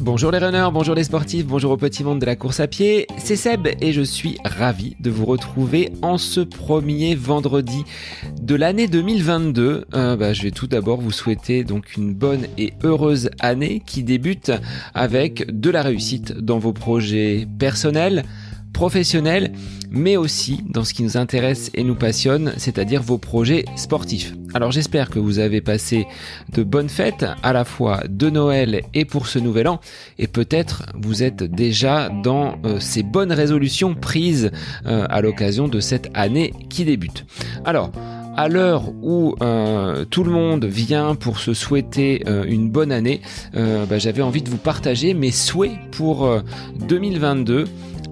Bonjour les runners, bonjour les sportifs, bonjour au petit monde de la course à pied, c'est Seb et je suis ravi de vous retrouver en ce premier vendredi de l'année 2022. Euh, bah, je vais tout d'abord vous souhaiter donc une bonne et heureuse année qui débute avec de la réussite dans vos projets personnels, professionnels, mais aussi dans ce qui nous intéresse et nous passionne, c'est-à-dire vos projets sportifs. Alors j'espère que vous avez passé de bonnes fêtes à la fois de Noël et pour ce nouvel an, et peut-être vous êtes déjà dans euh, ces bonnes résolutions prises euh, à l'occasion de cette année qui débute. Alors, à l'heure où euh, tout le monde vient pour se souhaiter une bonne année, bah, j'avais envie de vous partager mes souhaits pour 2022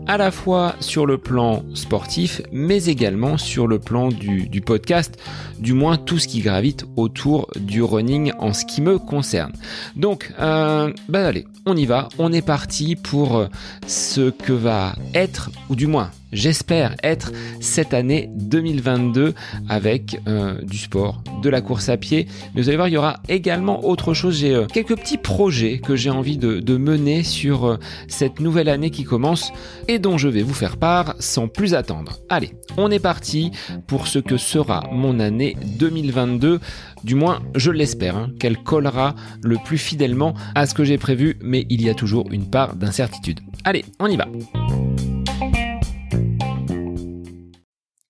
à la fois sur le plan sportif, mais également sur le plan du, podcast, du moins tout ce qui gravite autour du running en ce qui me concerne. Donc, euh, bah allez, on y va, on est parti pour ce que va être, ou du moins j'espère être cette année 2022 avec euh, du sport, de la course à pied. Mais vous allez voir, il y aura également autre chose. J'ai euh, quelques petits projets que j'ai envie de, mener sur euh, cette nouvelle année qui commence et dont je vais vous faire part sans plus attendre. Allez, on est parti pour ce que sera mon année 2022. Du moins, je l'espère, hein, qu'elle collera le plus fidèlement à ce que j'ai prévu, mais il y a toujours une part d'incertitude. Allez, on y va.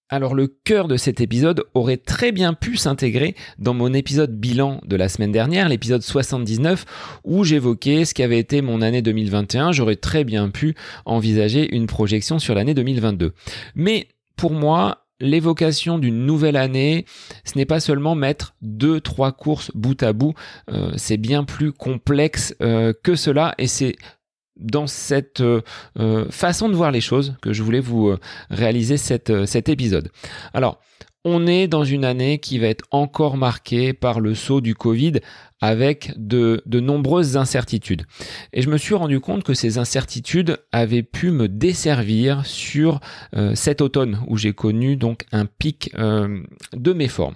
Alors le cœur de cet épisode aurait très bien pu s'intégrer dans mon épisode bilan de la semaine dernière, l'épisode 79, où j'évoquais ce qu'avait été mon année 2021. J'aurais très bien pu envisager une projection sur l'année 2022. Mais pour moi, l'évocation d'une nouvelle année, ce n'est pas seulement mettre deux, trois courses bout à bout, euh, c'est bien plus complexe euh, que cela et c'est dans cette euh, euh, façon de voir les choses que je voulais vous euh, réaliser cet épisode. Alors, on est dans une année qui va être encore marquée par le saut du Covid avec de, nombreuses incertitudes. Et je me suis rendu compte que ces incertitudes avaient pu me desservir sur cet automne où j'ai connu donc un pic de mes formes.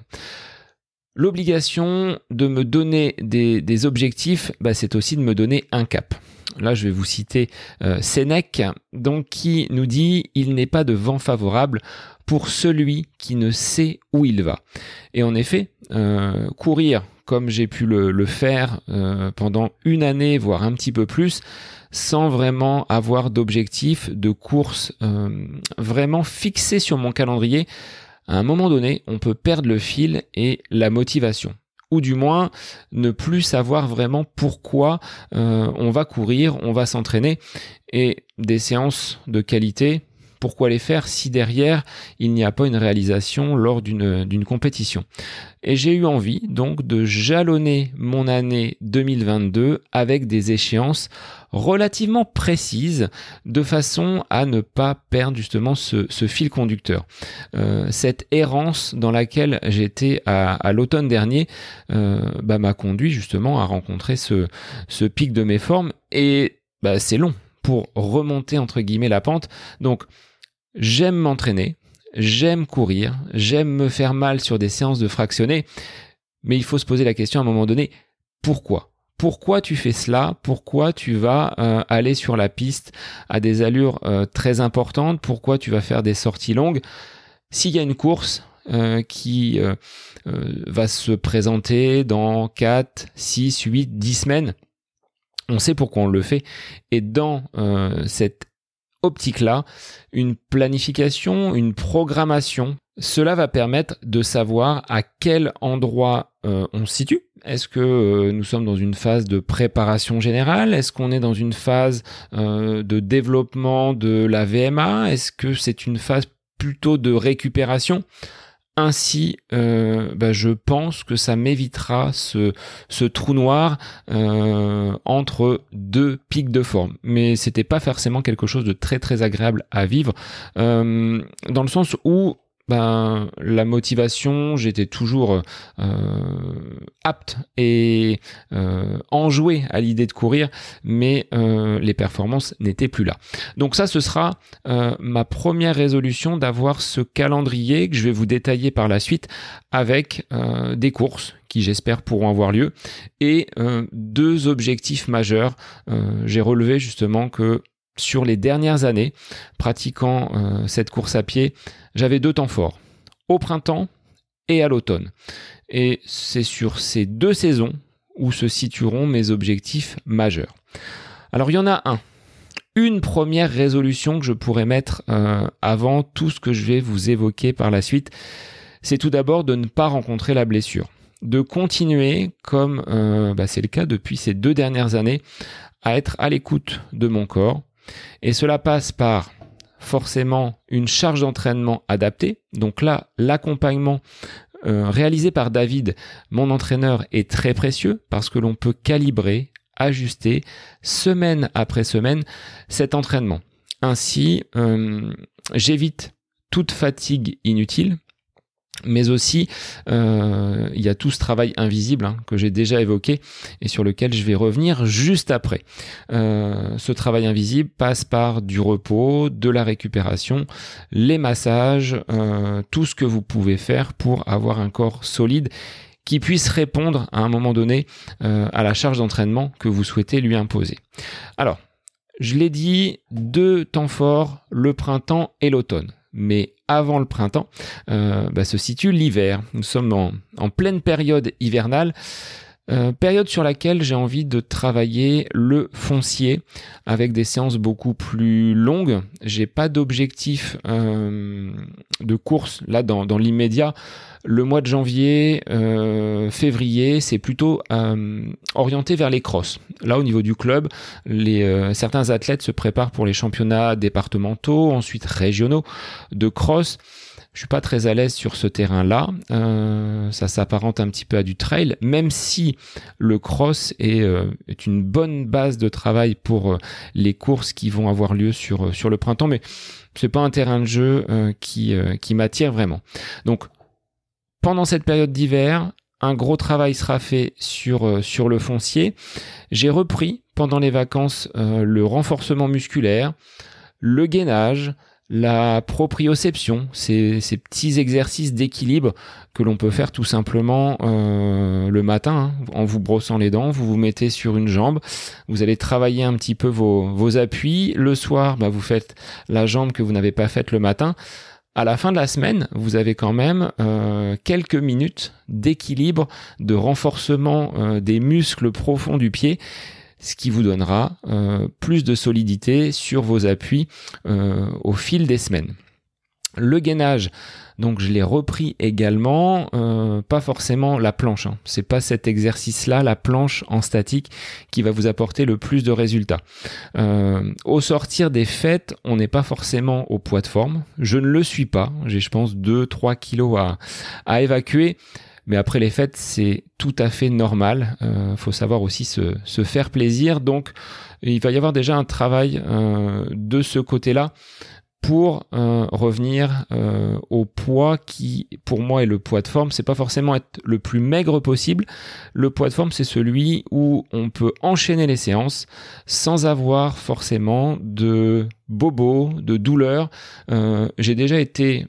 L'obligation de me donner des, des objectifs, bah, c'est aussi de me donner un cap. Là, je vais vous citer euh, Sénèque, donc qui nous dit il n'est pas de vent favorable pour celui qui ne sait où il va. Et en effet, euh, courir comme j'ai pu le, faire euh, pendant une année, voire un petit peu plus, sans vraiment avoir d'objectif, de course vraiment fixé sur mon calendrier, à un moment donné, on peut perdre le fil et la motivation ou du moins ne plus savoir vraiment pourquoi euh, on va courir, on va s'entraîner. Et des séances de qualité, pourquoi les faire si derrière il n'y a pas une réalisation lors d'une compétition? Et j'ai eu envie donc de jalonner mon année 2022 avec des échéances relativement précises de façon à ne pas perdre justement ce, fil conducteur. Euh, cette errance dans laquelle j'étais à, l'automne dernier euh, bah, m'a conduit justement à rencontrer ce, ce pic de mes formes et bah, c'est long pour remonter entre guillemets la pente. Donc J'aime m'entraîner, j'aime courir, j'aime me faire mal sur des séances de fractionnés, mais il faut se poser la question à un moment donné, pourquoi? Pourquoi tu fais cela? Pourquoi tu vas euh, aller sur la piste à des allures euh, très importantes? Pourquoi tu vas faire des sorties longues? S'il y a une course euh, qui va se présenter dans 4, 6, 8, 10 semaines, on sait pourquoi on le fait. Et dans cette optique-là, une planification, une programmation. Cela va permettre de savoir à quel endroit euh, on se situe. Est-ce que euh, nous sommes dans une phase de préparation générale? Est-ce qu'on est dans une phase euh, de développement de la VMA Est-ce que c'est une phase plutôt de récupération? Ainsi, bah, je pense que ça m'évitera ce, trou noir entre deux pics de forme. Mais c'était pas forcément quelque chose de très très agréable à vivre, dans le sens où ben, la motivation, j'étais toujours euh, apte et euh, enjoué à l'idée de courir, mais euh, les performances n'étaient plus là. Donc ça, ce sera ma première résolution d'avoir ce calendrier que je vais vous détailler par la suite avec des courses qui j'espère pourront avoir lieu et deux objectifs majeurs. J'ai relevé justement que sur les dernières années, pratiquant euh, cette course à pied, j'avais deux temps forts, au printemps et à l'automne. Et c'est sur ces deux saisons où se situeront mes objectifs majeurs. Alors il y en a un, une première résolution que je pourrais mettre euh, avant tout ce que je vais vous évoquer par la suite, c'est tout d'abord de ne pas rencontrer la blessure, de continuer comme euh, bah, c'est le cas depuis ces deux dernières années à être à l'écoute de mon corps, et cela passe par forcément une charge d'entraînement adaptée. Donc là, l'accompagnement euh, réalisé par David, mon entraîneur, est très précieux parce que l'on peut calibrer, ajuster semaine après semaine cet entraînement. Ainsi, euh, j'évite toute fatigue inutile mais aussi euh, il y a tout ce travail invisible hein, que j'ai déjà évoqué et sur lequel je vais revenir juste après. Euh, ce travail invisible passe par du repos, de la récupération, les massages, euh, tout ce que vous pouvez faire pour avoir un corps solide qui puisse répondre à un moment donné à la charge d'entraînement que vous souhaitez lui imposer. Alors, je l'ai dit, deux temps forts, le printemps et l'automne mais avant le printemps, euh, bah, se situe l'hiver. Nous sommes en, pleine période hivernale. Euh, période sur laquelle j'ai envie de travailler le foncier avec des séances beaucoup plus longues. J'ai pas d'objectif euh, de course là dans, dans l'immédiat. Le mois de janvier, euh, février, c'est plutôt euh, orienté vers les crosses. Là, au niveau du club, les, euh, certains athlètes se préparent pour les championnats départementaux, ensuite régionaux de cross. Je suis pas très à l'aise sur ce terrain-là. Euh, ça s'apparente un petit peu à du trail, même si le cross est, est une bonne base de travail pour les courses qui vont avoir lieu sur le printemps, mais c'est pas un terrain de jeu qui m'attire vraiment. Donc pendant cette période d'hiver, un gros travail sera fait sur, euh, le foncier. J'ai repris pendant les vacances euh, le renforcement musculaire, le gainage, la proprioception, ces, ces petits exercices d'équilibre que l'on peut faire tout simplement euh, le matin hein, en vous brossant les dents. Vous vous mettez sur une jambe, vous allez travailler un petit peu vos, appuis. Le soir, bah, vous faites la jambe que vous n'avez pas faite le matin à la fin de la semaine, vous avez quand même euh, quelques minutes d'équilibre, de renforcement euh, des muscles profonds du pied, ce qui vous donnera euh, plus de solidité sur vos appuis au fil des semaines. Le gainage, donc je l'ai repris également, euh, pas forcément la planche. Hein. C'est pas cet exercice-là, la planche en statique, qui va vous apporter le plus de résultats. Euh, au sortir des fêtes, on n'est pas forcément au poids de forme. Je ne le suis pas. J'ai, je pense, 2-3 kilos à évacuer. Mais après les fêtes, c'est tout à fait normal. Euh, faut savoir aussi se, se, faire plaisir. Donc, il va y avoir déjà un travail euh, de ce côté-là pour euh, revenir euh, au poids qui pour moi est le poids de forme c'est pas forcément être le plus maigre possible le poids de forme c'est celui où on peut enchaîner les séances sans avoir forcément de bobo de douleur euh, j'ai déjà été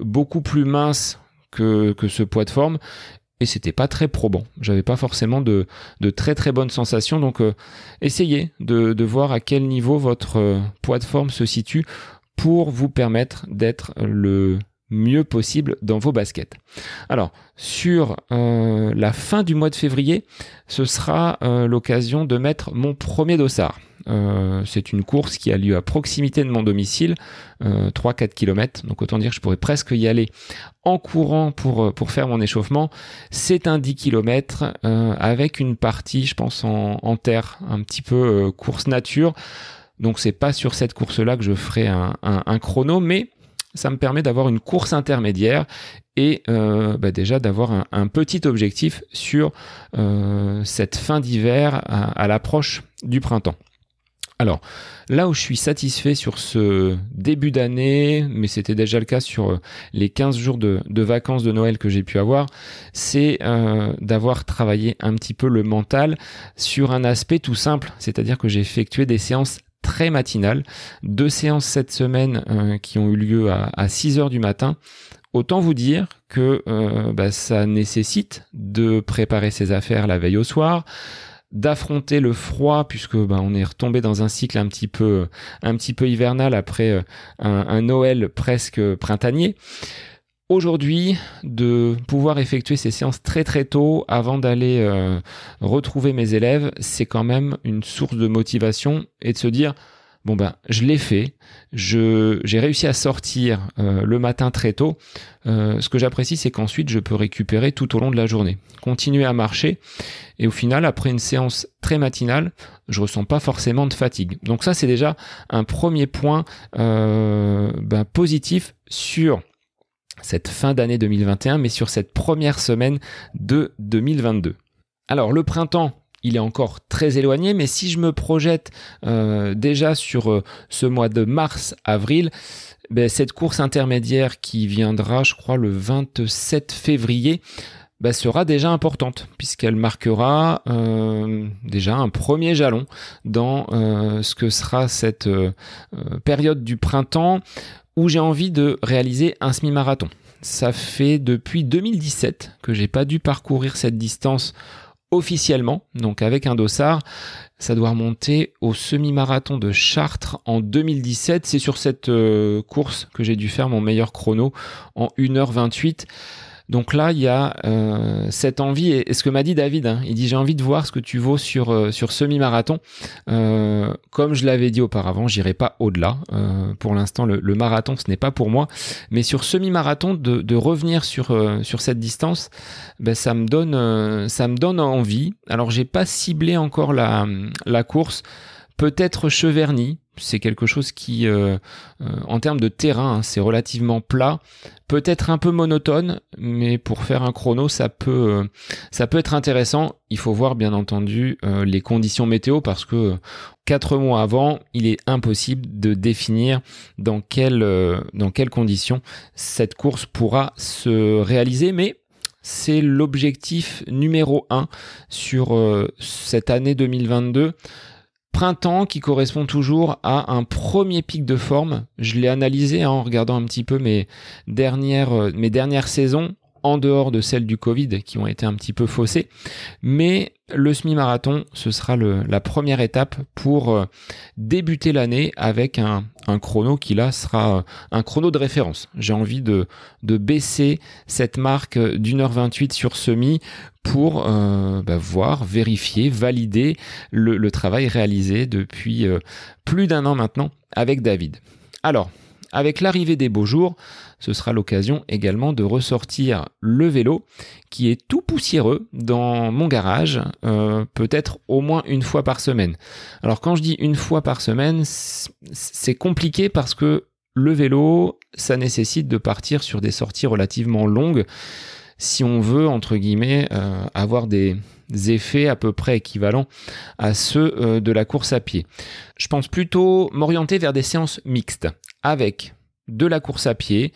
beaucoup plus mince que, ce poids de forme et c'était pas très probant. J'avais pas forcément de, très très bonnes sensations. Donc essayez de, voir à quel niveau votre poids de forme se situe pour vous permettre d'être le mieux possible dans vos baskets. Alors, sur euh, la fin du mois de février, ce sera euh, l'occasion de mettre mon premier dossard. Euh, c'est une course qui a lieu à proximité de mon domicile, 3-4 km, donc autant dire que je pourrais presque y aller en courant pour, pour faire mon échauffement. C'est un 10 km avec une partie, je pense, en, terre, un petit peu course nature. Donc c'est pas sur cette course-là que je ferai un, chrono, mais ça me permet d'avoir une course intermédiaire et euh, bah déjà d'avoir un, petit objectif sur euh, cette fin d'hiver à, l'approche du printemps. Alors, là où je suis satisfait sur ce début d'année, mais c'était déjà le cas sur euh, les 15 jours de, vacances de Noël que j'ai pu avoir, c'est euh, d'avoir travaillé un petit peu le mental sur un aspect tout simple, c'est-à-dire que j'ai effectué des séances très matinales, deux séances cette semaine euh, qui ont eu lieu à, 6 heures du matin. Autant vous dire que bah, ça nécessite de préparer ses affaires la veille au soir, d'affronter le froid puisque ben, on est retombé dans un cycle un petit peu un petit peu hivernal après euh, un, Noël presque printanier. Aujourd'hui, de pouvoir effectuer ces séances très très tôt avant d'aller euh, retrouver mes élèves, c'est quand même une source de motivation et de se dire Bon ben, je l'ai fait. J'ai réussi à sortir euh, le matin très tôt. Euh, ce que j'apprécie, c'est qu'ensuite je peux récupérer tout au long de la journée, continuer à marcher, et au final, après une séance très matinale, je ressens pas forcément de fatigue. Donc ça, c'est déjà un premier point euh, ben, positif sur cette fin d'année 2021, mais sur cette première semaine de 2022. Alors le printemps, il est encore très éloigné, mais si je me projette euh, déjà sur euh, ce mois de mars-avril, ben, cette course intermédiaire qui viendra, je crois, le 27 février, ben, sera déjà importante, puisqu'elle marquera euh, déjà un premier jalon dans ce que sera cette période du printemps où j'ai envie de réaliser un semi-marathon. Ça fait depuis 2017 que j'ai pas dû parcourir cette distance officiellement, donc avec un dossard. Ça doit remonter au semi-marathon de Chartres en 2017. C'est sur cette euh, course que j'ai dû faire mon meilleur chrono en 1h28. Donc là, il y a euh, cette envie, et, ce que m'a dit David, hein, il dit j'ai envie de voir ce que tu vaux sur, euh, sur semi-marathon. Euh, comme je l'avais dit auparavant, j'irai pas au-delà. pour l'instant, le, marathon, ce n'est pas pour moi. Mais sur semi-marathon, de, revenir sur, sur cette distance, ben, ça, me donne, ça me donne envie. Alors, j'ai pas ciblé encore la, la course peut-être Cheverny. C'est quelque chose qui, euh, euh, en termes de terrain, hein, c'est relativement plat, peut-être un peu monotone, mais pour faire un chrono, ça peut, euh, ça peut être intéressant. Il faut voir bien entendu les conditions météo parce que quatre mois avant, il est impossible de définir dans quelles, dans quelles conditions cette course pourra se réaliser, mais c'est l'objectif numéro un sur cette année 2022 printemps qui correspond toujours à un premier pic de forme. Je l'ai analysé hein, en regardant un petit peu mes dernières, euh, mes dernières saisons en dehors de celles du Covid qui ont été un petit peu faussées. Mais le semi-marathon, ce sera la première étape pour euh, débuter l'année avec un, chrono qui là sera euh, un chrono de référence. J'ai envie de, baisser cette marque d'une heure 28 sur semi pour euh, bah, voir, vérifier, valider le, travail réalisé depuis plus d'un an maintenant avec David. Alors, avec l'arrivée des beaux jours, ce sera l'occasion également de ressortir le vélo qui est tout poussiéreux dans mon garage, euh, peut-être au moins une fois par semaine. Alors quand je dis une fois par semaine, c'est compliqué parce que le vélo, ça nécessite de partir sur des sorties relativement longues si on veut, entre guillemets, euh, avoir des, effets à peu près équivalents à ceux euh, de la course à pied. Je pense plutôt m'orienter vers des séances mixtes avec de la course à pied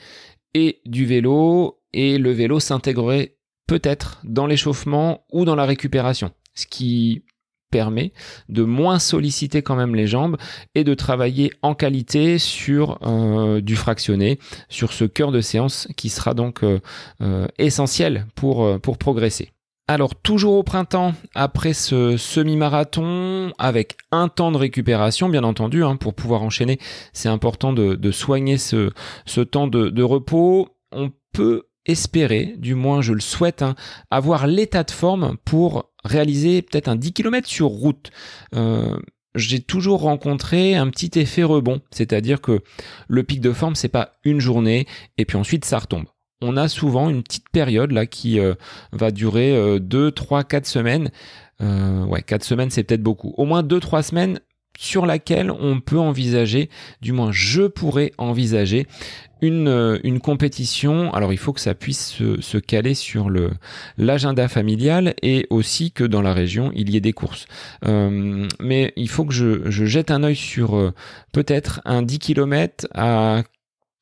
et du vélo, et le vélo s'intégrerait peut-être dans l'échauffement ou dans la récupération, ce qui permet de moins solliciter quand même les jambes et de travailler en qualité sur euh, du fractionné, sur ce cœur de séance qui sera donc euh, euh, essentiel pour, pour progresser. Alors toujours au printemps, après ce semi-marathon, avec un temps de récupération, bien entendu, hein, pour pouvoir enchaîner, c'est important de, soigner ce, temps de, repos. On peut espérer, du moins je le souhaite, hein, avoir l'état de forme pour réaliser peut-être un 10 km sur route. Euh, j'ai toujours rencontré un petit effet rebond, c'est-à-dire que le pic de forme c'est pas une journée et puis ensuite ça retombe on a souvent une petite période là qui euh, va durer 2, 3, 4 semaines. Euh, ouais, 4 semaines c'est peut-être beaucoup. Au moins 2-3 semaines sur laquelle on peut envisager, du moins je pourrais envisager une, une compétition, alors il faut que ça puisse se, caler sur le l'agenda familial et aussi que dans la région il y ait des courses. Euh, mais il faut que je, je jette un œil sur euh, peut-être un 10 km à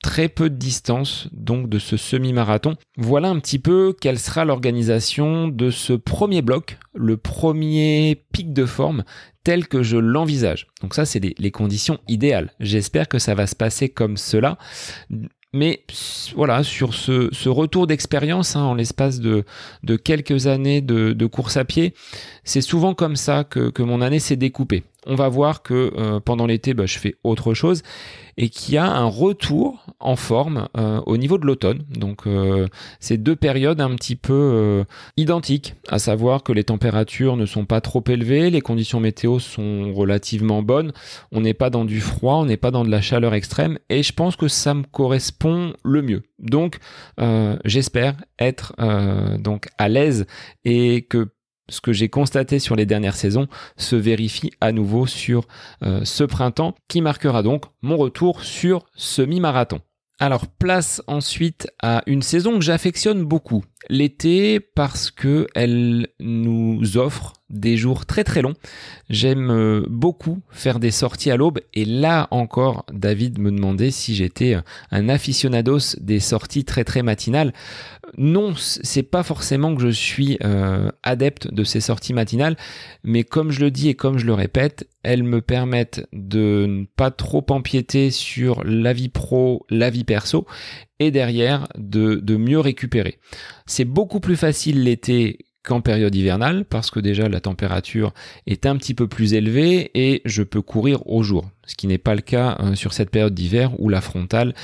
très peu de distance donc de ce semi-marathon. Voilà un petit peu quelle sera l'organisation de ce premier bloc, le premier pic de forme tel que je l'envisage. Donc ça, c'est les, conditions idéales. J'espère que ça va se passer comme cela. Mais voilà, sur ce, retour d'expérience hein, en l'espace de, quelques années de, course à pied, c'est souvent comme ça que, que mon année s'est découpée on va voir que euh, pendant l'été, bah, je fais autre chose et qu'il y a un retour en forme euh, au niveau de l'automne. Donc, euh, c'est deux périodes un petit peu identiques, à savoir que les températures ne sont pas trop élevées, les conditions météo sont relativement bonnes, on n'est pas dans du froid, on n'est pas dans de la chaleur extrême, et je pense que ça me correspond le mieux. Donc, j'espère être donc à l'aise et que ce que j'ai constaté sur les dernières saisons se vérifie à nouveau sur euh, ce printemps qui marquera donc mon retour sur semi-marathon. Alors place ensuite à une saison que j'affectionne beaucoup, l'été parce que elle nous offre des jours très très longs. J'aime euh, beaucoup faire des sorties à l'aube et là encore David me demandait si j'étais un aficionados des sorties très très matinales. Non, c'est pas forcément que je suis euh, adepte de ces sorties matinales, mais comme je le dis et comme je le répète, elles me permettent de ne pas trop empiéter sur la vie pro, la vie perso et derrière de, de mieux récupérer. C'est beaucoup plus facile l'été qu'en période hivernale parce que déjà la température est un petit peu plus élevée et je peux courir au jour ce qui n'est pas le cas euh, sur cette période d'hiver où la frontale,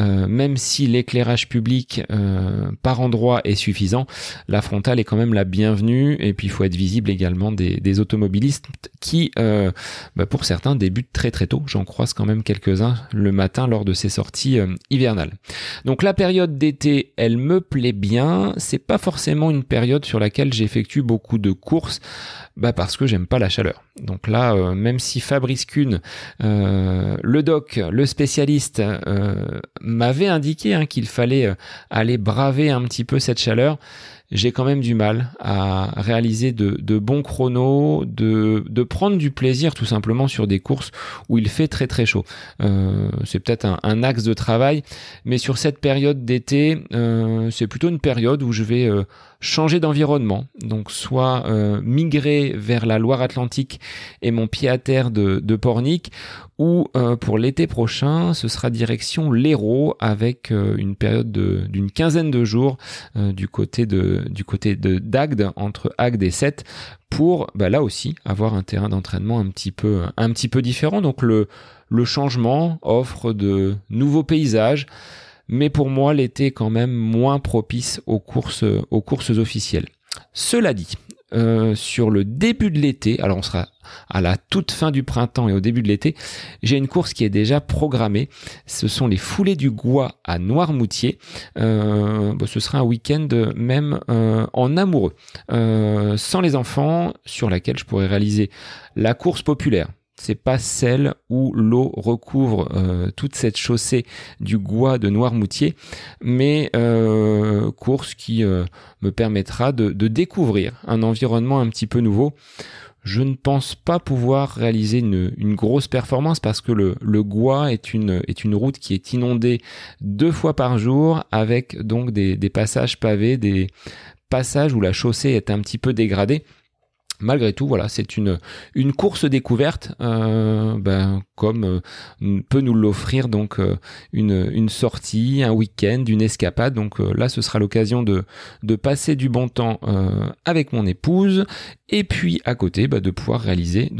euh, même si l'éclairage public euh, par endroit est suffisant, la frontale est quand même la bienvenue et puis il faut être visible également des, automobilistes qui, bah, pour certains, débutent très très tôt. J'en croise quand même quelques-uns le matin lors de ces sorties hivernales. Donc la période d'été, elle me plaît bien. C'est pas forcément une période sur laquelle j'effectue beaucoup de courses bah parce que j'aime pas la chaleur. Donc là, même si Fabrice Kuhn, euh, le doc, le spécialiste, euh, m'avait indiqué hein, qu'il fallait aller braver un petit peu cette chaleur, j'ai quand même du mal à réaliser de, bons chronos, de, prendre du plaisir tout simplement sur des courses où il fait très très chaud. Euh, c'est peut-être un, axe de travail, mais sur cette période d'été, euh, c'est plutôt une période où je vais euh, changer d'environnement, donc soit migrer vers la Loire-Atlantique et mon pied à terre de Pornic, ou euh, pour l'été prochain, ce sera direction l'Hérault avec euh, une période d'une quinzaine de jours euh, du côté de du côté de d'Agde entre Agde et Sète pour bah, là aussi avoir un terrain d'entraînement un petit peu un petit peu différent. Donc le le changement offre de nouveaux paysages, mais pour moi l'été est quand même moins propice aux courses aux courses officielles. Cela dit, euh, sur le début de l'été, alors on sera à la toute fin du printemps et au début de l'été, j'ai une course qui est déjà programmée. Ce sont les foulées du Gois à Noirmoutier. Euh, ce sera un week-end même euh, en amoureux, sans les enfants, sur laquelle je pourrais réaliser la course populaire c'est pas celle où l'eau recouvre euh, toute cette chaussée du Gois de Noirmoutier, mais euh, course qui euh, me permettra de, découvrir un environnement un petit peu nouveau. Je ne pense pas pouvoir réaliser une, grosse performance parce que le, le Gois est une, est une route qui est inondée deux fois par jour avec donc des, des passages pavés, des passages où la chaussée est un petit peu dégradée malgré tout, voilà, c'est une course découverte, euh, ben, comme euh, peut nous l'offrir donc euh, une sortie, un week-end, une escapade. Donc là, ce sera l'occasion de passer du bon temps avec mon épouse et puis à côté, bah, de pouvoir réaliser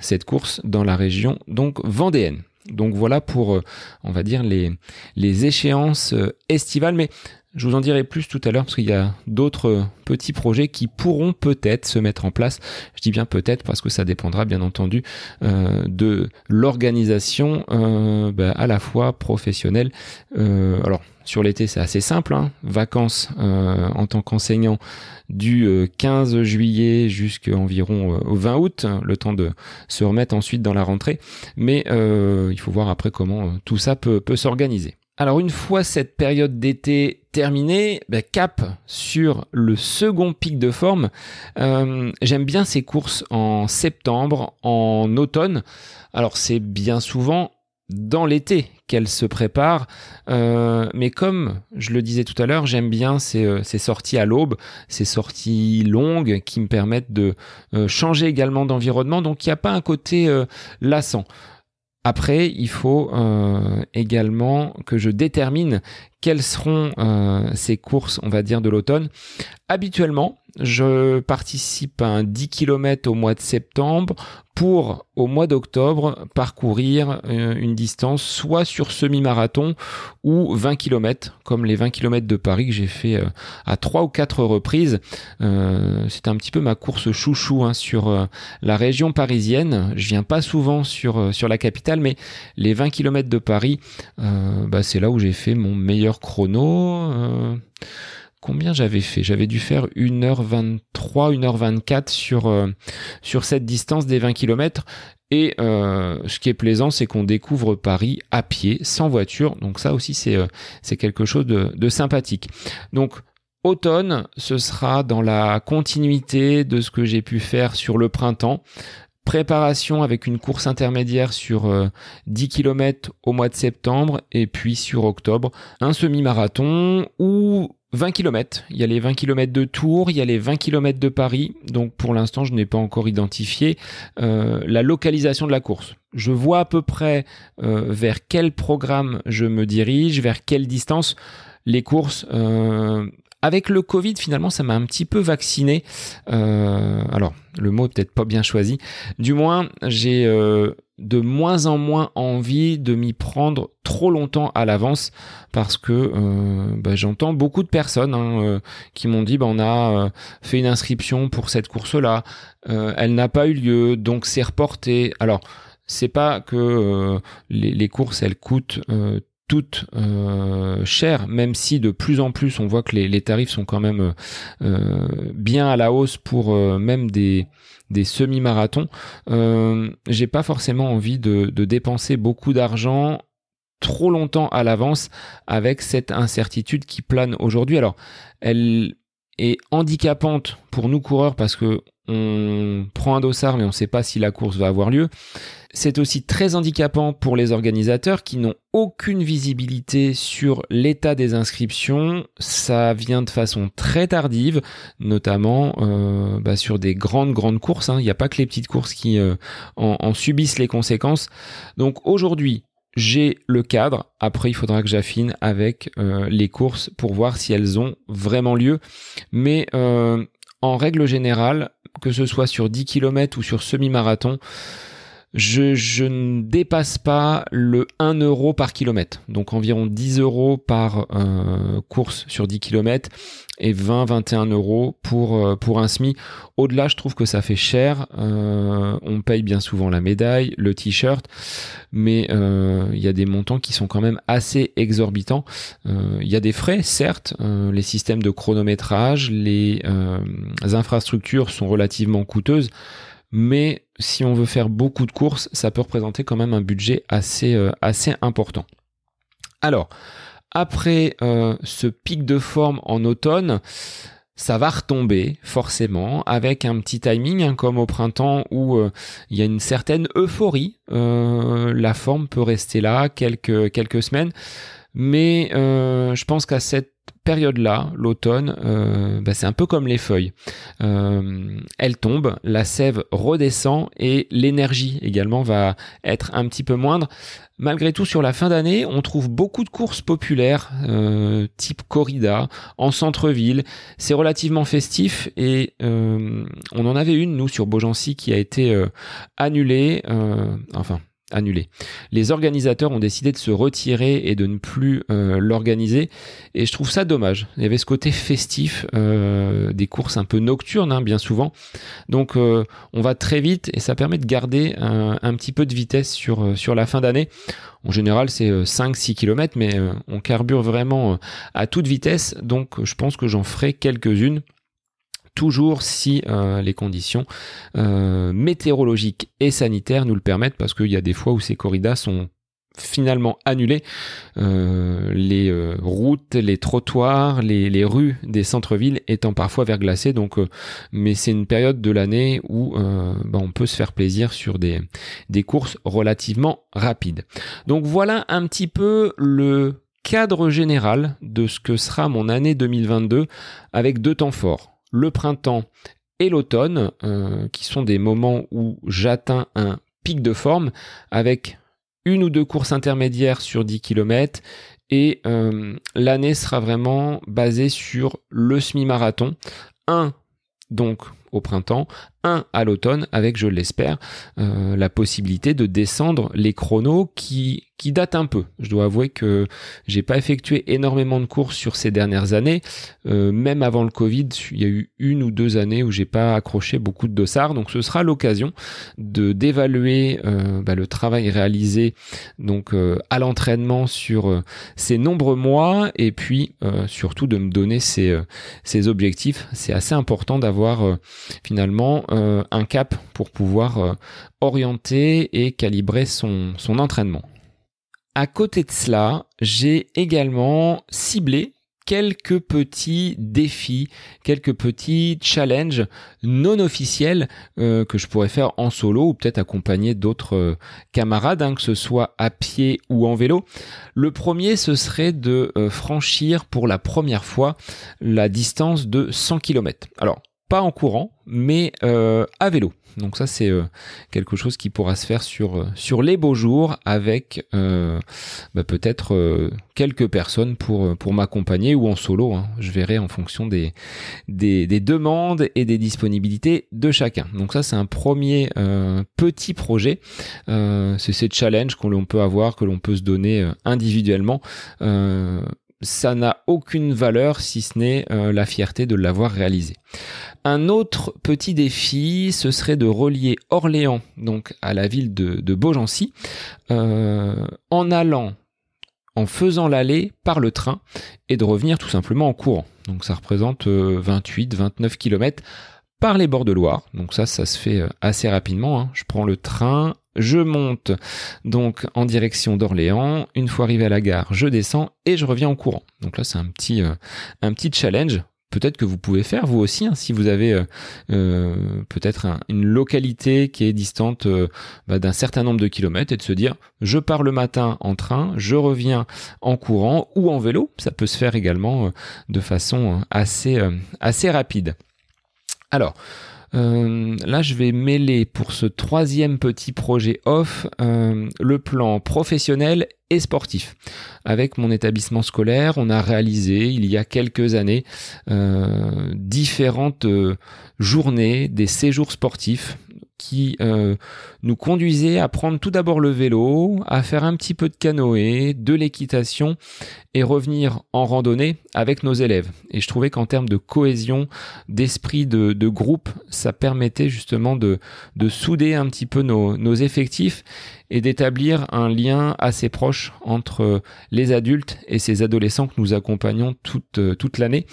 cette course dans la région donc vendéenne. Donc voilà pour, on va dire, les, les échéances estivales. Mais je vous en dirai plus tout à l'heure parce qu'il y a d'autres petits projets qui pourront peut-être se mettre en place. Je dis bien peut-être parce que ça dépendra bien entendu euh, de l'organisation euh, bah, à la fois professionnelle. Euh, alors sur l'été c'est assez simple, hein. vacances en tant qu'enseignant du 15 juillet jusqu'environ au 20 août, le temps de se remettre ensuite dans la rentrée. Mais il faut voir après comment tout ça peut s'organiser. Alors une fois cette période d'été terminée, ben, cap sur le second pic de forme. Euh, j'aime bien ces courses en septembre, en automne. Alors c'est bien souvent dans l'été qu'elle se prépare. Euh, mais comme je le disais tout à l'heure, j'aime bien ces, ces, sorties à l'aube, ces sorties longues qui me permettent de changer également d'environnement. Donc il n'y a pas un côté lassant. Après, il faut euh, également que je détermine quelles seront euh, ces courses, on va dire, de l'automne. Habituellement, je participe à un 10 km au mois de septembre pour, au mois d'octobre, parcourir euh, une distance soit sur semi-marathon ou 20 km, comme les 20 km de Paris que j'ai fait euh, à trois ou quatre reprises. C'est un petit peu ma course chouchou hein, sur la région parisienne. Je viens pas souvent sur, sur la capitale, mais les 20 km de Paris, bah, c'est là où j'ai fait mon meilleur chrono combien j'avais fait? J'avais dû faire 1h23, 1h24 sur, euh, sur cette distance des 20 km. Et euh, ce qui est plaisant, c'est qu'on découvre Paris à pied, sans voiture. Donc ça aussi, c'est euh, quelque chose de sympathique. Donc automne, ce sera dans la continuité de ce que j'ai pu faire sur le printemps préparation avec une course intermédiaire sur 10 km au mois de septembre et puis sur octobre un semi-marathon ou 20 km. Il y a les 20 km de Tours, il y a les 20 km de Paris. Donc pour l'instant, je n'ai pas encore identifié euh, la localisation de la course. Je vois à peu près euh, vers quel programme je me dirige, vers quelle distance les courses. Euh, avec le Covid, finalement, ça m'a un petit peu vacciné. alors, le mot peut-être pas bien choisi. Du moins, j'ai de moins en moins envie de m'y prendre trop longtemps à l'avance parce que euh, bah, j'entends beaucoup de personnes hein, euh, qui m'ont dit bah, on a euh, fait une inscription pour cette course là elle n'a pas eu lieu donc c'est reporté alors c'est pas que les, les, courses elles coûtent toutes euh, chères, même si de plus en plus on voit que les, tarifs sont quand même euh, bien à la hausse pour euh, même des, semi-marathons. Euh, J'ai pas forcément envie de dépenser beaucoup d'argent trop longtemps à l'avance avec cette incertitude qui plane aujourd'hui. Alors, elle est handicapante pour nous coureurs parce que on prend un dossard mais on ne sait pas si la course va avoir lieu. C'est aussi très handicapant pour les organisateurs qui n'ont aucune visibilité sur l'état des inscriptions. Ça vient de façon très tardive, notamment euh, bah, sur des grandes grandes courses. Hein. Il n'y a pas que les petites courses qui euh, en, subissent les conséquences. Donc aujourd'hui, j'ai le cadre. Après, il faudra que j'affine avec euh, les courses pour voir si elles ont vraiment lieu. Mais en règle générale, que ce soit sur 10 km ou sur semi-marathon, je, ne dépasse pas le 1 euro par kilomètre. Donc environ 10 euros par euh, course sur 10 km et 20-21 euros pour, euh, pour un SMI. Au-delà, je trouve que ça fait cher. Euh, on paye bien souvent la médaille, le t-shirt, mais il y a des montants qui sont quand même assez exorbitants. Il y a des frais, certes. les systèmes de chronométrage, les infrastructures sont relativement coûteuses mais si on veut faire beaucoup de courses, ça peut représenter quand même un budget assez, euh, assez important. Alors, après euh, ce pic de forme en automne, ça va retomber forcément avec un petit timing hein, comme au printemps où euh, il y a une certaine euphorie. la forme peut rester là quelques, quelques semaines, mais je pense qu'à cette période-là, l'automne, euh, bah, c'est un peu comme les feuilles. Euh, elles tombent, la sève redescend et l'énergie également va être un petit peu moindre. Malgré tout, sur la fin d'année, on trouve beaucoup de courses populaires, euh, type corrida, en centre-ville. C'est relativement festif et on en avait une, nous, sur Beaugency, qui a été annulée. enfin, annulé. Les organisateurs ont décidé de se retirer et de ne plus euh, l'organiser et je trouve ça dommage. Il y avait ce côté festif, euh, des courses un peu nocturnes hein, bien souvent. Donc euh, on va très vite et ça permet de garder un, petit peu de vitesse sur, sur la fin d'année. En général c'est 5-6 km mais on carbure vraiment à toute vitesse donc je pense que j'en ferai quelques-unes toujours si euh, les conditions euh, météorologiques et sanitaires nous le permettent, parce qu'il y a des fois où ces corridas sont finalement annulé. Euh, les euh, routes, les trottoirs, les, rues des centres-villes étant parfois verglacées. Donc, euh, mais c'est une période de l'année où bah, on peut se faire plaisir sur des, des courses relativement rapides. Donc voilà un petit peu le cadre général de ce que sera mon année 2022 avec deux temps forts. Le printemps et l'automne, qui sont des moments où j'atteins un pic de forme avec une ou deux courses intermédiaires sur 10 km et euh, l'année sera vraiment basée sur le semi-marathon. Un, donc au printemps, à l'automne, avec, je l'espère, euh, la possibilité de descendre les chronos qui, qui datent un peu. Je dois avouer que j'ai pas effectué énormément de courses sur ces dernières années. Euh, même avant le Covid, il y a eu une ou deux années où j'ai pas accroché beaucoup de dossards. Donc ce sera l'occasion de d'évaluer euh, bah, le travail réalisé donc à l'entraînement sur ces nombreux mois et puis surtout de me donner ces, ces objectifs. C'est assez important d'avoir finalement euh, un cap pour pouvoir euh, orienter et calibrer son, entraînement. À côté de cela, j'ai également ciblé quelques petits défis, quelques petits challenges non officiels euh, que je pourrais faire en solo ou peut-être accompagné d'autres camarades, hein, que ce soit à pied ou en vélo. Le premier, ce serait de franchir pour la première fois la distance de 100 km. Alors, pas en courant, mais euh, à vélo. Donc ça c'est euh, quelque chose qui pourra se faire sur euh, sur les beaux jours avec bah, peut-être quelques personnes pour pour m'accompagner ou en solo. Hein. Je verrai en fonction des, des, des demandes et des disponibilités de chacun. Donc ça c'est un premier petit projet. c'est ces challenges qu'on peut avoir, que l'on peut se donner individuellement ça n'a aucune valeur si ce n'est la fierté de l'avoir réalisé. Un autre petit défi, ce serait de relier Orléans donc à la ville de, Beaugency euh, en allant, en faisant l'aller par le train et de revenir tout simplement en courant. Donc ça représente 28-29 euh, km par les bords de Loire. Donc ça, ça se fait euh, assez rapidement. Hein. Je prends le train, je monte donc en direction d'Orléans. Une fois arrivé à la gare, je descends et je reviens en courant. Donc là, c'est un petit, un petit challenge peut-être que vous pouvez faire vous aussi hein, si vous avez euh, euh, peut-être une localité qui est distante euh, bah, d'un certain nombre de kilomètres et de se dire je pars le matin en train, je reviens en courant ou en vélo, ça peut se faire également de façon assez assez rapide. Alors euh, là, je vais mêler pour ce troisième petit projet off euh, le plan professionnel et sportif. Avec mon établissement scolaire, on a réalisé il y a quelques années euh, différentes journées, des séjours sportifs qui euh, nous conduisait à prendre tout d'abord le vélo, à faire un petit peu de canoë, de l'équitation et revenir en randonnée avec nos élèves. Et je trouvais qu'en termes de cohésion, d'esprit de, groupe, ça permettait justement de, de souder un petit peu nos, nos effectifs et d'établir un lien assez proche entre les adultes et ces adolescents que nous accompagnons toute, toute l'année.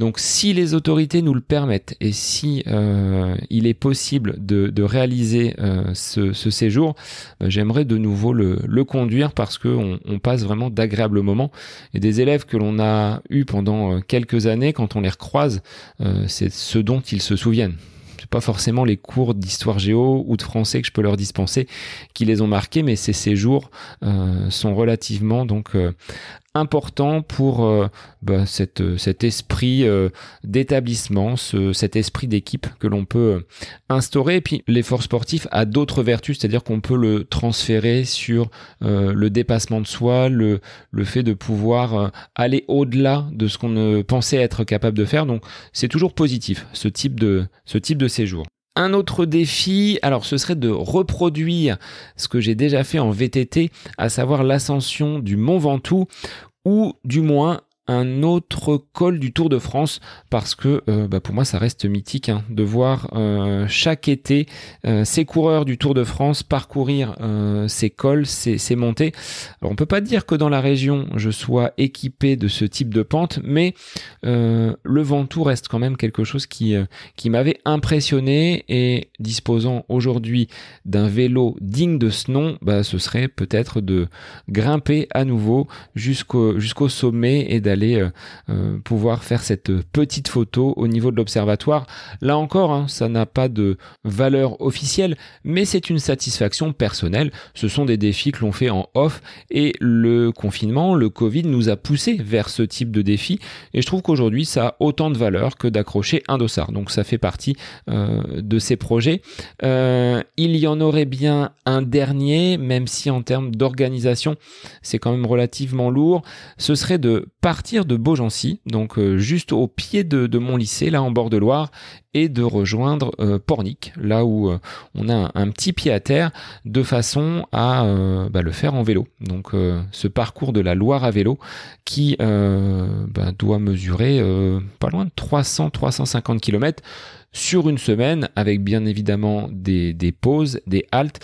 Donc si les autorités nous le permettent et si euh, il est possible de, réaliser euh, ce, séjour, euh, j'aimerais de nouveau le, conduire parce qu'on on passe vraiment d'agréables moments. Et des élèves que l'on a eus pendant quelques années, quand on les recroise, c'est ce dont ils se souviennent pas forcément les cours d'histoire géo ou de français que je peux leur dispenser qui les ont marqués, mais ces séjours sont relativement donc important pour euh, bah, cette, cet esprit euh, d'établissement, ce, cet esprit d'équipe que l'on peut euh, instaurer. Et puis l'effort sportif a d'autres vertus, c'est-à-dire qu'on peut le transférer sur le dépassement de soi, le, le fait de pouvoir aller au-delà de ce qu'on pensait être capable de faire. Donc c'est toujours positif ce type de, ce type de séjour. Un autre défi, alors ce serait de reproduire ce que j'ai déjà fait en VTT, à savoir l'ascension du Mont Ventoux, ou du moins un autre col du Tour de France parce que euh, bah, pour moi ça reste mythique hein, de voir euh, chaque été euh, ces coureurs du Tour de France parcourir ces cols, ces, montées. Alors on peut pas dire que dans la région je sois équipé de ce type de pente, mais le Ventoux reste quand même quelque chose qui qui m'avait impressionné et disposant aujourd'hui d'un vélo digne de ce nom, bah, ce serait peut-être de grimper à nouveau jusqu'au jusqu'au sommet et d'aller euh, euh, pouvoir faire cette petite photo au niveau de l'observatoire. Là encore, hein, ça n'a pas de valeur officielle, mais c'est une satisfaction personnelle. Ce sont des défis que l'on fait en off et le confinement, le Covid nous a poussé vers ce type de défi et je trouve qu'aujourd'hui ça a autant de valeur que d'accrocher un dossard. Donc ça fait partie euh, de ces projets. il y en aurait bien un dernier, même si en termes d'organisation c'est quand même relativement lourd. Ce serait de partir de Beaugency, donc euh, juste au pied de, mon lycée, là en bord de Loire, et de rejoindre euh, Pornic, là où euh, on a un, petit pied à terre, de façon à bah, le faire en vélo. Donc ce parcours de la Loire à vélo qui bah, doit mesurer pas loin de 300-350 km sur une semaine avec bien évidemment des, des pauses, des haltes.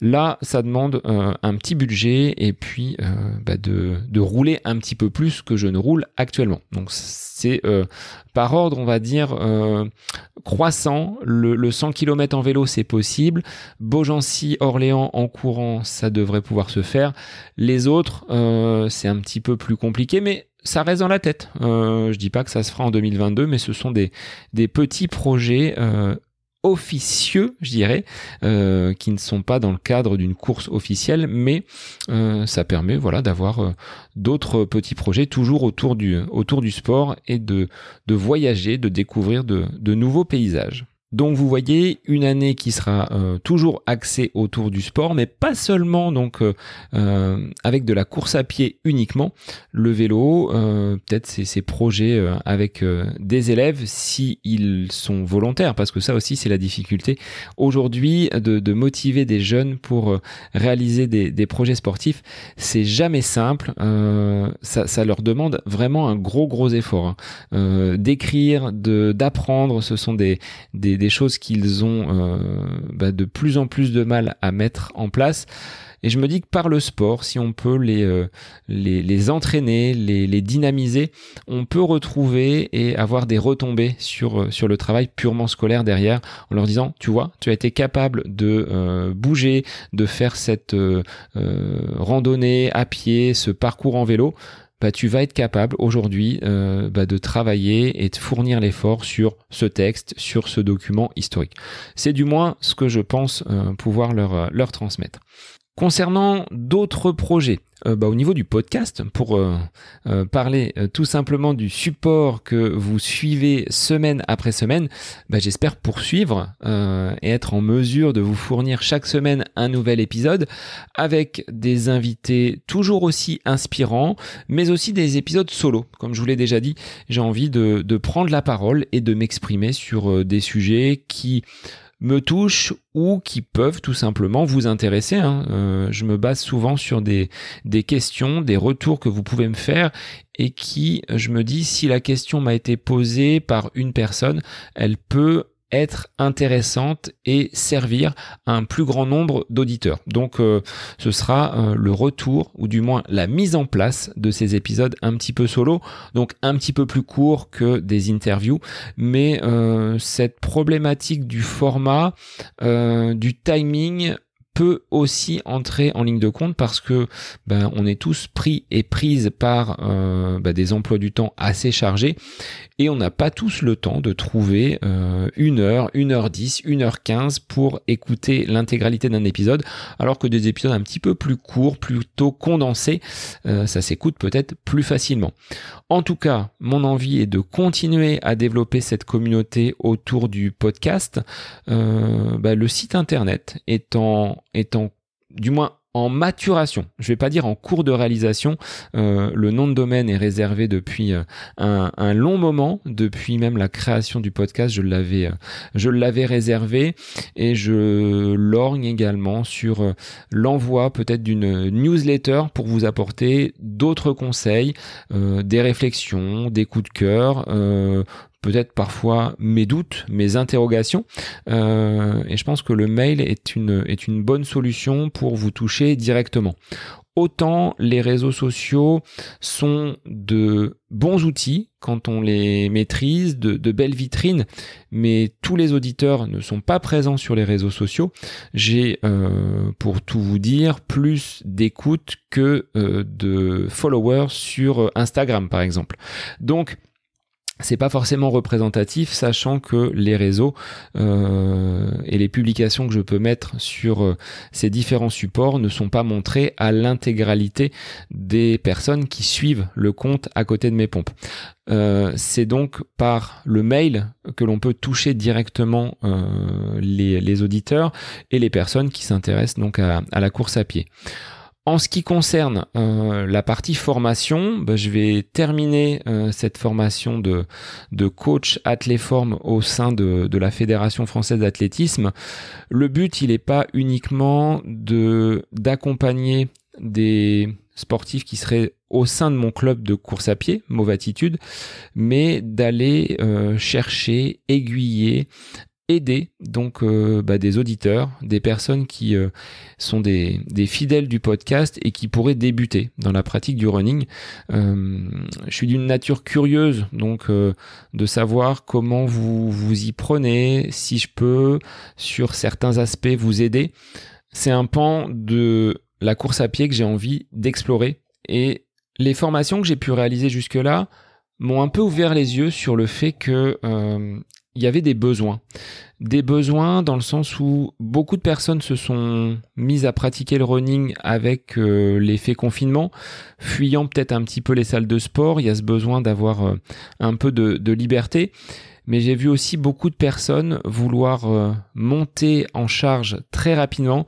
Là, ça demande euh, un petit budget et puis euh, bah de, de, rouler un petit peu plus que je ne roule actuellement. Donc c'est euh, par ordre, on va dire, croissant. Le, le, 100 km en vélo, c'est possible. Beaugency, Orléans en courant, ça devrait pouvoir se faire. Les autres, c'est un petit peu plus compliqué, mais ça reste dans la tête. Euh, je dis pas que ça se fera en 2022, mais ce sont des, des petits projets euh, officieux, je dirais, euh, qui ne sont pas dans le cadre d'une course officielle, mais euh, ça permet voilà d'avoir euh, d'autres petits projets toujours autour du autour du sport et de de voyager, de découvrir de, de nouveaux paysages. Donc vous voyez une année qui sera euh, toujours axée autour du sport, mais pas seulement donc euh, euh, avec de la course à pied uniquement. Le vélo, peut-être ces, projets avec des élèves si ils sont volontaires, parce que ça aussi c'est la difficulté aujourd'hui de, motiver des jeunes pour réaliser des, projets sportifs. C'est jamais simple. Ça, leur demande vraiment un gros gros effort. Hein. D'écrire, d'apprendre, ce sont des choses qu'ils ont euh, bah, de plus en plus de mal à mettre en place. Et je me dis que par le sport, si on peut les, euh, les, entraîner, les, dynamiser, on peut retrouver et avoir des retombées sur, euh, sur le travail purement scolaire derrière, en leur disant, tu vois, tu as été capable de bouger, de faire cette randonnée à pied, ce parcours en vélo. Bah, tu vas être capable aujourd'hui euh, bah, de travailler et de fournir l'effort sur ce texte, sur ce document historique. C'est du moins ce que je pense euh, pouvoir leur, euh, leur transmettre. Concernant d'autres projets, euh, bah, au niveau du podcast, pour euh, euh, parler tout simplement du support que vous suivez semaine après semaine, bah, j'espère poursuivre et être en mesure de vous fournir chaque semaine un nouvel épisode avec des invités toujours aussi inspirants, mais aussi des épisodes solo. Comme je vous l'ai déjà dit, j'ai envie de, de prendre la parole et de m'exprimer sur des sujets qui me touchent ou qui peuvent tout simplement vous intéresser. Hein. Euh, je me base souvent sur des, des questions, des retours que vous pouvez me faire et qui, je me dis, si la question m'a été posée par une personne, elle peut être intéressante et servir un plus grand nombre d'auditeurs. Donc euh, ce sera euh, le retour ou du moins la mise en place de ces épisodes un petit peu solo, donc un petit peu plus court que des interviews, mais euh, cette problématique du format, du timing peut aussi entrer en ligne de compte parce que ben, on est tous pris et prises par euh, ben, des emplois du temps assez chargés et on n'a pas tous le temps de trouver euh, une heure, une heure dix, une heure quinze pour écouter l'intégralité d'un épisode, alors que des épisodes un petit peu plus courts, plutôt condensés, euh, ça s'écoute peut-être plus facilement. En tout cas, mon envie est de continuer à développer cette communauté autour du podcast. Ben, le site internet étant étant du moins en maturation. Je vais pas dire en cours de réalisation. Euh, le nom de domaine est réservé depuis euh, un, long moment, depuis même la création du podcast. Je l'avais, euh, je l'avais réservé et je lorgne également sur l'envoi peut-être d'une newsletter pour vous apporter d'autres conseils, des réflexions, des coups de cœur, peut-être parfois mes doutes, mes interrogations. Euh, et je pense que le mail est une, est une bonne solution pour vous toucher directement. Autant les réseaux sociaux sont de bons outils quand on les maîtrise, de, belles vitrines, mais tous les auditeurs ne sont pas présents sur les réseaux sociaux. J'ai, euh, pour tout vous dire, plus d'écoute que euh, de followers sur Instagram, par exemple. Donc, c'est pas forcément représentatif, sachant que les réseaux euh, et les publications que je peux mettre sur euh, ces différents supports ne sont pas montrés à l'intégralité des personnes qui suivent le compte à côté de mes pompes. Euh, c'est donc par le mail que l'on peut toucher directement les, auditeurs et les personnes qui s'intéressent donc à la course à pied. En ce qui concerne euh, la partie formation, bah, je vais terminer euh, cette formation de, de coach athléforme au sein de, de la Fédération française d'athlétisme. Le but, il n'est pas uniquement de d'accompagner des sportifs qui seraient au sein de mon club de course à pied, mauvaise attitude, mais d'aller euh, chercher, aiguiller, aider donc euh, bah, des auditeurs, des personnes qui euh, sont des, fidèles du podcast et qui pourraient débuter dans la pratique du running. Euh, je suis d'une nature curieuse donc de savoir comment vous vous y prenez, si je peux sur certains aspects vous aider. C'est un pan de la course à pied que j'ai envie d'explorer et les formations que j'ai pu réaliser jusque-là m'ont un peu ouvert les yeux sur le fait que il y avait des besoins. Des besoins dans le sens où beaucoup de personnes se sont mises à pratiquer le running avec euh, l'effet confinement, fuyant peut-être un petit peu les salles de sport. Il y a ce besoin d'avoir euh, un peu de, liberté. Mais j'ai vu aussi beaucoup de personnes vouloir euh, monter en charge très rapidement,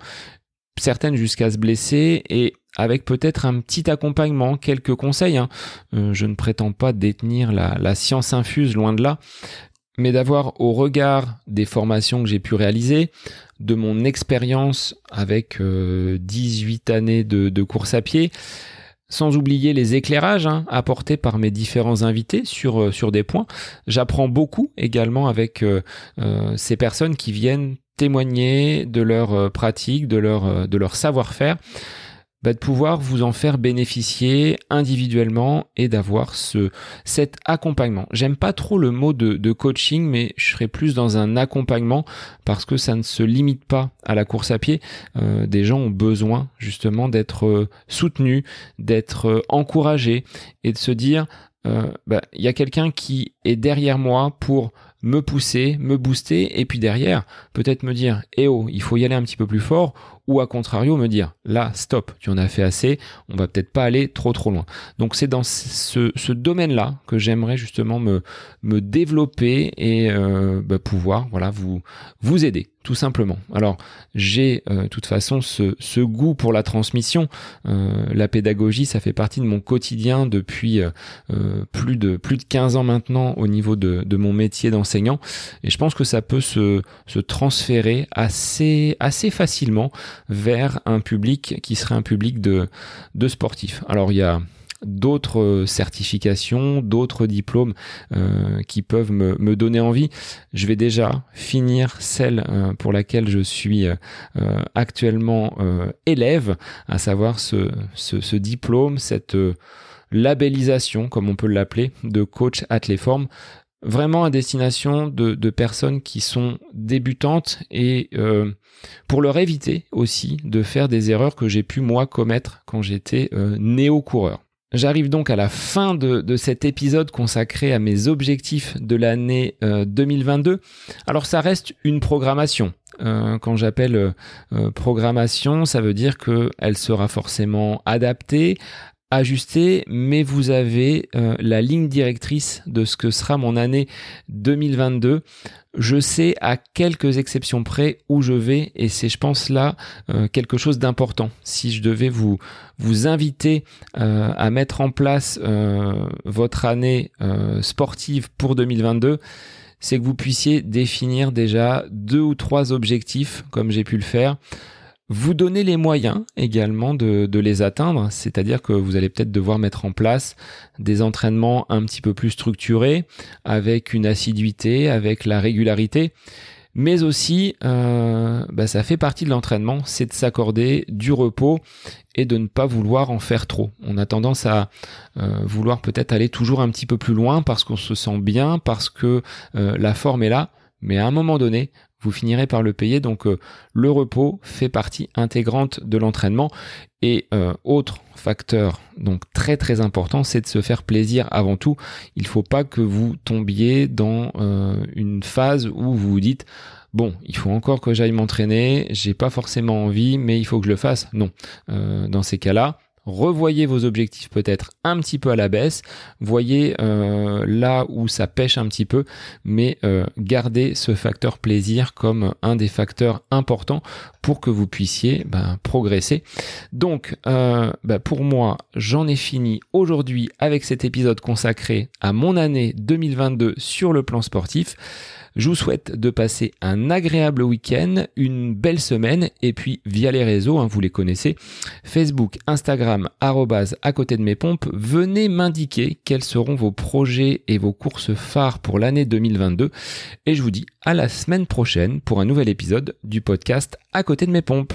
certaines jusqu'à se blesser et avec peut-être un petit accompagnement, quelques conseils. Hein. je ne prétends pas détenir la, la, science infuse, loin de là, mais d'avoir au regard des formations que j'ai pu réaliser, de mon expérience avec 18 euh, années de, course à pied, sans oublier les éclairages hein, apportés par mes différents invités sur, euh, sur des points. J'apprends beaucoup également avec euh, ces personnes qui viennent témoigner de leur pratique, de leur savoir-faire. De pouvoir vous en faire bénéficier individuellement et d'avoir ce cet accompagnement. J'aime pas trop le mot de, coaching, mais je serais plus dans un accompagnement parce que ça ne se limite pas à la course à pied. Euh, des gens ont besoin justement d'être euh, soutenus, d'être euh, encouragés et de se dire bah, il y a quelqu'un qui est derrière moi pour me pousser, me booster, et puis derrière, peut-être me dire, eh oh, il faut y aller un petit peu plus fort, ou à contrario, me dire, là, stop, tu en as fait assez, on va peut-être pas aller trop trop loin. Donc c'est dans ce, ce domaine-là que j'aimerais justement me, me développer et euh, bah, pouvoir voilà, vous, vous aider tout simplement. Alors j'ai euh, de toute façon ce, ce, goût pour la transmission. Euh, la pédagogie, ça fait partie de mon quotidien depuis euh, plus de plus de 15 ans maintenant au niveau de, de mon métier d'enseignant. Et je pense que ça peut se, se transférer assez assez facilement vers un public qui serait un public de, de sportifs. Alors il y a d'autres euh, certifications, d'autres diplômes euh, qui peuvent me, donner envie. Je vais déjà finir celle euh, pour laquelle je suis actuellement élève, à savoir ce, ce, diplôme, cette labellisation, comme on peut l'appeler, de coach athléforme vraiment à destination de, personnes qui sont débutantes et pour leur éviter aussi de faire des erreurs que j'ai pu moi commettre quand j'étais néo-coureur. J'arrive donc à la fin de, cet épisode consacré à mes objectifs de l'année 2022. Euh, Alors ça reste une programmation. Euh, quand j'appelle euh, programmation, ça veut dire qu'elle sera forcément adaptée ajusté, mais vous avez euh, la ligne directrice de ce que sera mon année 2022. Je sais à quelques exceptions près où je vais et c'est, je pense, là euh, quelque chose d'important. Si je devais vous, vous inviter euh, à mettre en place votre année sportive pour 2022, c'est que vous puissiez définir déjà deux ou trois objectifs, comme j'ai pu le faire vous donnez les moyens également de, les atteindre, c'est-à-dire que vous allez peut-être devoir mettre en place des entraînements un petit peu plus structurés, avec une assiduité, avec la régularité, mais aussi euh, bah, ça fait partie de l'entraînement, c'est de s'accorder du repos et de ne pas vouloir en faire trop. On a tendance à euh, vouloir peut-être aller toujours un petit peu plus loin parce qu'on se sent bien, parce que euh, la forme est là, mais à un moment donné, vous finirez par le payer. Donc euh, le repos fait partie intégrante de l'entraînement. Et euh, autre facteur donc très très important, c'est de se faire plaisir avant tout. Il ne faut pas que vous tombiez dans euh, une phase où vous vous dites bon, il faut encore que j'aille m'entraîner, j'ai pas forcément envie, mais il faut que je le fasse. Non, dans ces cas-là, revoyez vos objectifs peut-être un petit peu à la baisse, voyez euh, là où ça pêche un petit peu, mais euh, gardez ce facteur plaisir comme un des facteurs importants pour que vous puissiez ben, progresser. Donc euh, ben, pour moi, j'en ai fini aujourd'hui avec cet épisode consacré à mon année 2022 sur le plan sportif. Je vous souhaite de passer un agréable week-end, une belle semaine et puis via les réseaux, hein, vous les connaissez, Facebook, Instagram, arrobase à côté de mes pompes, venez m'indiquer quels seront vos projets et vos courses phares pour l'année 2022 et je vous dis à la semaine prochaine pour un nouvel épisode du podcast à côté de mes pompes.